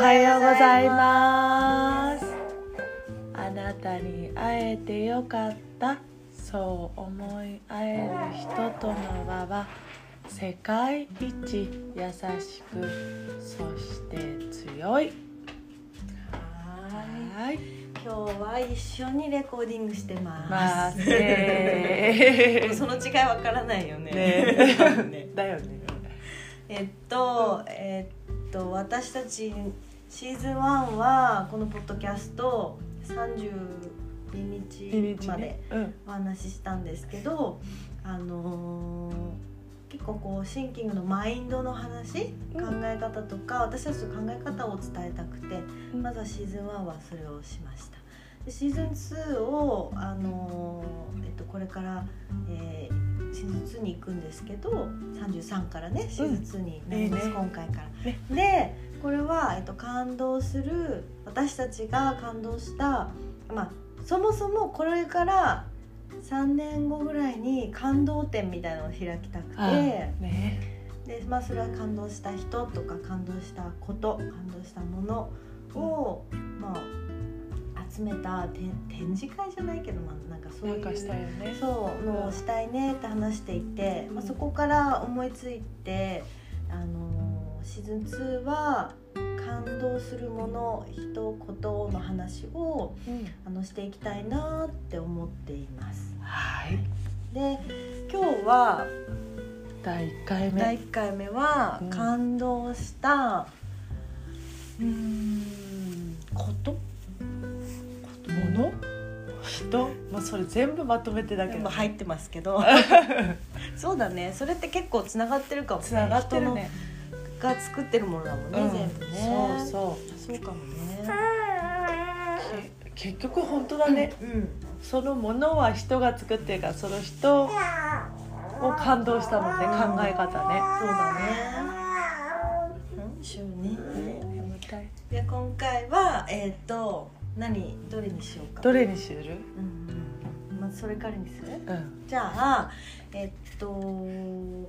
はようございます。あなたに会えてよかった。そう思い合える人との輪は世界一優しくそして強い。はい。今日は一緒にレコーディングしてます。まあ その違いわからないよね。ね。だよね。えっと、えっと私たちシーズン1はこのポッドキャスト32日までうんお話ししたんですけど、あのー結構こうシンキングのマインドの話、うん。考え方とか私たちの考え方を伝えたくて、うん。まずはシーズン1はそれをしました。でシーズン2を、あのーえっと、これから、えーシーズン2に行くんですけど33からねシーズン2になります、いいね今回から。ねでこれは、えっと、感動する私たちが感動した、まあ、そもそもこれから3年後ぐらいに感動展みたいなのを開きたくて。あねでまあそれは感動した人とか感動したこと感動したものを、まあ集めた展展示会じゃないけどまあなんかそうないんかしたうよね。そうのをしたいねって話していて、まあ、そこから思いついて、あのシーズン2は感動するもの人ことの話をうん。あのしていきたいなって思っています。はい。で今日は第1回目。第1回目はうん。感動したうーんこと？もの人？まあそれ全部まとめてだけど。入ってますけど。そうだね。それって結構つながってるかもね。つながってるね。が作ってるものだもんね、うん。全部ね。そうそう。そうかもね。け結局本当だね、うん。そのものは人が作ってるからその人を感動したもんね考え方ね。そうだね。うん。しゅうね。今回はえっ、と何どれにしようか。どれにする？うんうんまずそれからにする？うん。じゃあえっと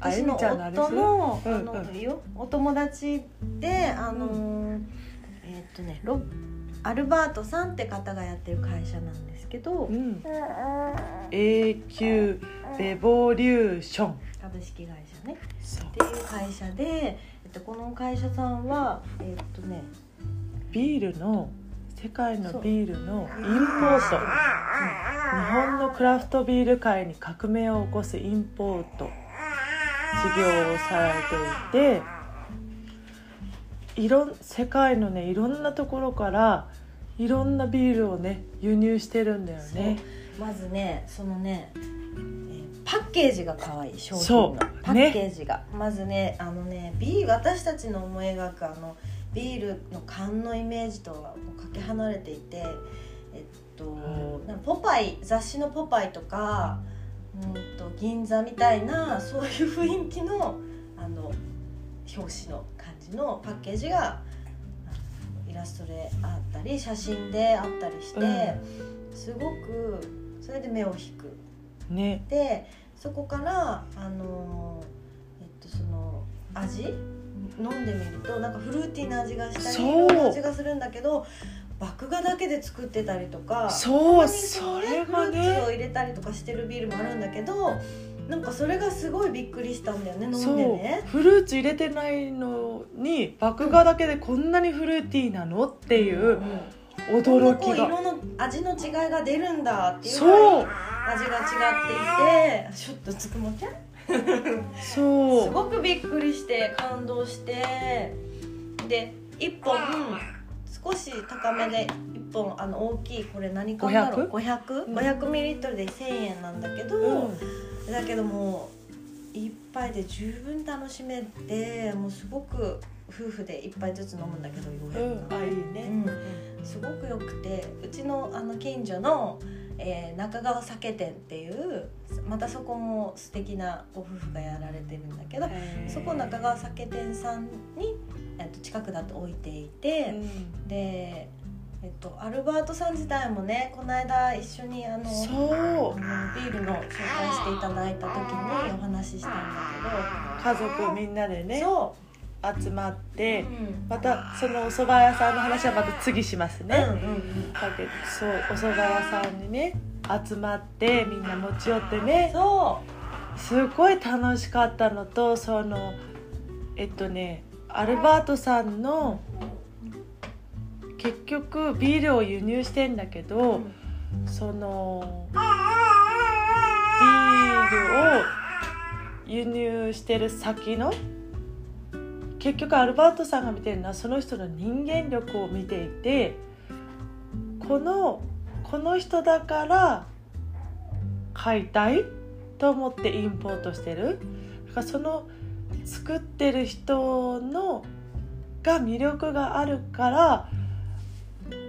あ私の夫の,、うんあのうんお友達であのーえっとねロアルバートさんって方がやってる会社なんですけどうん。永久レボリューション。株式会社ね。っていう会社で、えっと、この会社さんはえっとねビールの世界のビールのインポート。日本のクラフトビール界に革命を起こすインポート。事業をされていていろん世界のねいろんなところからいろんなビールをね輸入してるんだよね。まずねそのね、えーパッケージが可愛い商品の。パッケージが、まずねあのねビー私たちの思い描くあのビールの缶のイメージとはかけ離れていてえっと、ポパイ雑誌の「ポパイ」とかうんと銀座みたいなそういう雰囲気のあの表紙の感じのパッケージがイラストであったり写真であったりして、すごくそれで目を引く。ね。でそこからあのえっとその味飲んでみるとなんかフルーティーな味がしたりそう。いろんな味がするんだけど麦芽だけで作ってたりとかそうそれがフルーツをね。入れたりとかしてるビールもあるんだけどなんかそれがすごいびっくりしたんだよね飲んでね。フルーツ入れてないのに麦芽だけでこんなにフルーティーなのっていう驚きが。う色の味の違いが出るんだっていう味が違っていてちょっとつくもちゃんそう。すごくびっくりして感動して。で1本少し高めで1本あの大きいこれ何缶だろう？500?500 うん。500ミリリットルで1000円なんだけど、うん。だけどもう一杯で十分楽しめてもうすごく夫婦で一杯ずつ飲むんだけど400うん。あいいねうん。すごくよくてうちのあの近所の、えー中川酒店っていうまたそこも素敵なご夫婦がやられてるんだけどそこ中川酒店さんに、えっと、近くだと置いていて、うん。で、えっと、アルバートさん自体もねこの間一緒にあのそう。あのビールの紹介していただいた時にお話ししたんだ家族みんなでけど、ね。そ集まってうん。またそのお蕎麦屋さんの話はまた次しますね、だけどそうお蕎麦屋さんにね集まってみんな持ち寄ってね。そすごい楽しかったのとそのえっとねアルバートさんの結局ビールを輸入してんだけうど、そのビールを輸入してる先の結局アルバートさんが見てるのはその人の人間力を見ていてこのこの人だから買いたいと思ってインポートしてる。だからその作ってる人のが魅力があるから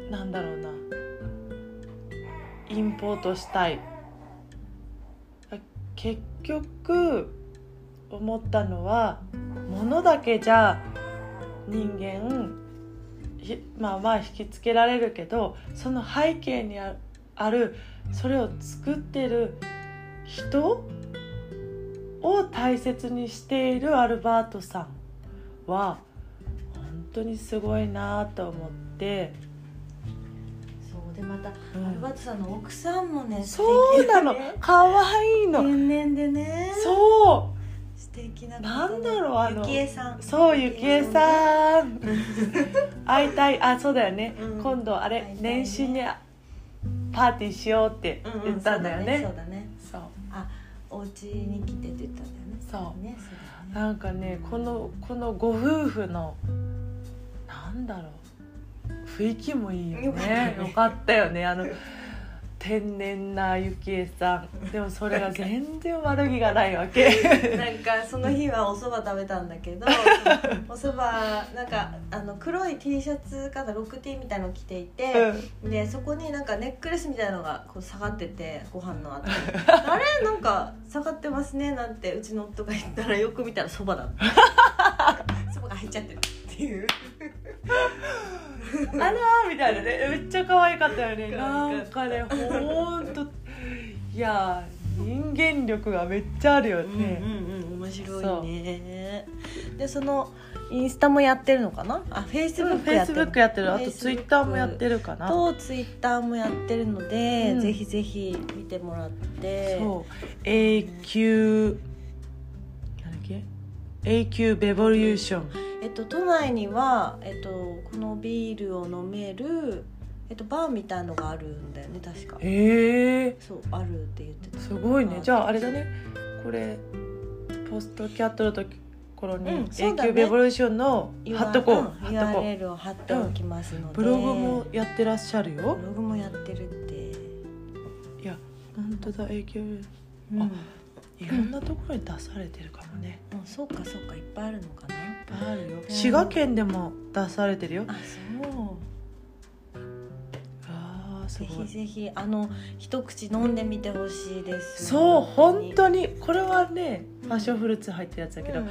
なんだろうな。インポートしたい。結局思ったのは物だけじゃ人間ひまあまあ引きつけられるけどその背景にああるそれを作ってる人を大切にしているアルバートさんは本当にすごいなと思って、そうでまた、うん。アルバートさんの奥さんもねそうなの。可愛いの。天然でね。そう。素敵ななんだろうあのゆきえさん。そうゆきえさん。会いたい。あそうだよね、うん。今度あれ、ね。年始にパーティーしようってうんうん言ったんだよね,、そうだねそうあお家に来てって言ったんだよね。そう。ねそうだね。なんかねこのこのご夫婦のなんだろう。雰囲気もいいよね。よかったよね。あの 天然なゆきえさん。でもそれが全然悪気がないわけ。なんかその日はお蕎麦食べたんだけど お蕎麦なんかあの黒い T シャツかなロック T みたいの着ていて、でそこになんかネックレスみたいなのがこう下がっててご飯の後に「あれ？なんか下がってますね」なんてうちの夫が言ったらよく見たら蕎麦だったあらーみたいなね。めっちゃ可愛かったよね。可なん愛かねほんといや人間力がめっちゃあるようんね、うんうん面白いね。でそのインスタもやってるのかな？あフェイスブフェイスックやってる。ブックやってる。あとツイッターもやってるかな？とツイッターもやってるので、うん。ぜひぜひ見てもらって。そう。永久なんだっけ？永久ベボリューションえっと、都内には、えっと、このビールを飲める、えっと、バーみたいのがあるんだよね確か。へえ。そうあるって言ってた。すごいね。あじゃああれだね。これポストキャットの時頃にうん永久ベボリューションの貼っとこう、ん貼っとこう。URL を貼っておきますので、ブログもやってらっしゃるよ。ブログもやってるって、いや本当だ永久うん、あいろんなところに出されてるかもね、うんそうかそうかいっぱいあるのかな。いっぱいあるよ。ん。滋賀県でも出されてるよ。あそう。あーすぜごい。ひぜひあの一口飲んでみてほしいです。そう本に。当に。これはねうん。パッションフルーツ入ってるやつだけど、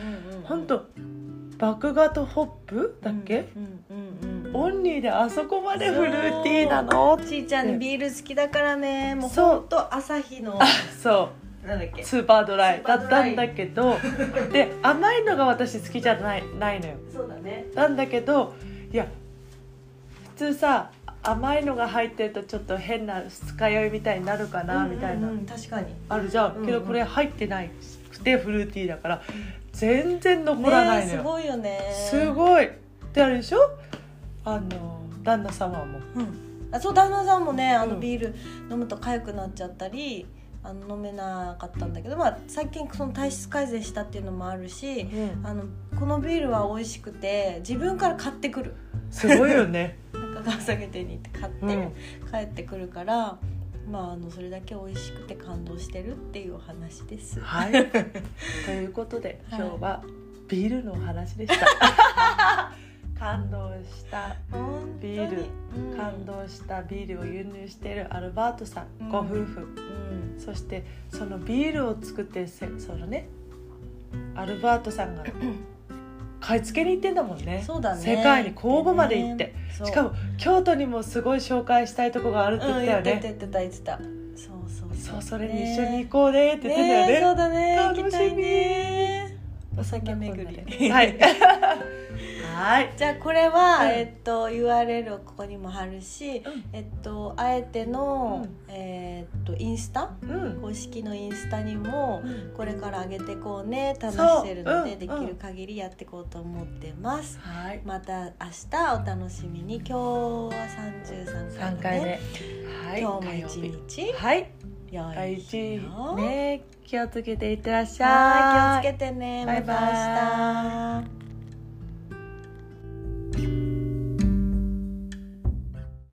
本当麦芽とホップだっけ、うんうんうんうん。オンリーであそこまでフルーティーなの？ちーちゃんビール好きだからね。もうほんと朝日の。そうなんだっけ？スーパードライ。だったんだけどで甘いのが私好きじゃないないのよ。そうだね。なんだけどいや普通さ甘いのが入ってるとちょっと変な二日酔いみたいになるかなみたいな、うん。うんうん確かに。あるじゃん、うんうん。けどこれ入ってない。くてフルーティーだから全然残らないのよ、ねすごいよね。すごい。であれでしょ？あの旦那様も。うん。あそう旦那さんもねあのうん。ビール飲むと痒くなっちゃったりあの飲めなかったんだけど、まあ、最近その体質改善したっていうのもあるしうん。あのこのビールは美味しくて自分から買ってくる。すごいよね。なんか川下げ店に行って買って、うん。帰ってくるからまああのそれだけ美味しくて感動してるっていうお話です。はい。ということではい。今日はビールのお話でした 感動した。ビール。うん。感動したビールを輸入しているアルバートさん、うん。ご夫婦。うん。そしてそのビールを作ってそのねアルバートさんが 買い付けに行ってんだもんね。そうだね。世界に工房まで行って、そう。しかも京都にもすごい紹介したいとこがあるって言うんったよね、言ってた言ってた言ってた。そうそうそう。それに一緒に行こうねって言ってたよね。ねそうだねお酒巡り。ではい。はい。じゃあこれは、うん。えっと URL をここにも貼るし、うん。えっとあえての、うん。えっとインスタ？うん。公式のインスタにも、うん。これから上げてこうね楽してるので、できる限りやっていこうと思ってます、はい。また明日お楽しみに。今日は33回三目回目。はい。今日も一日。日。はい大事ね気をつけていってらっしゃい。はい気をつけてね。バイバイ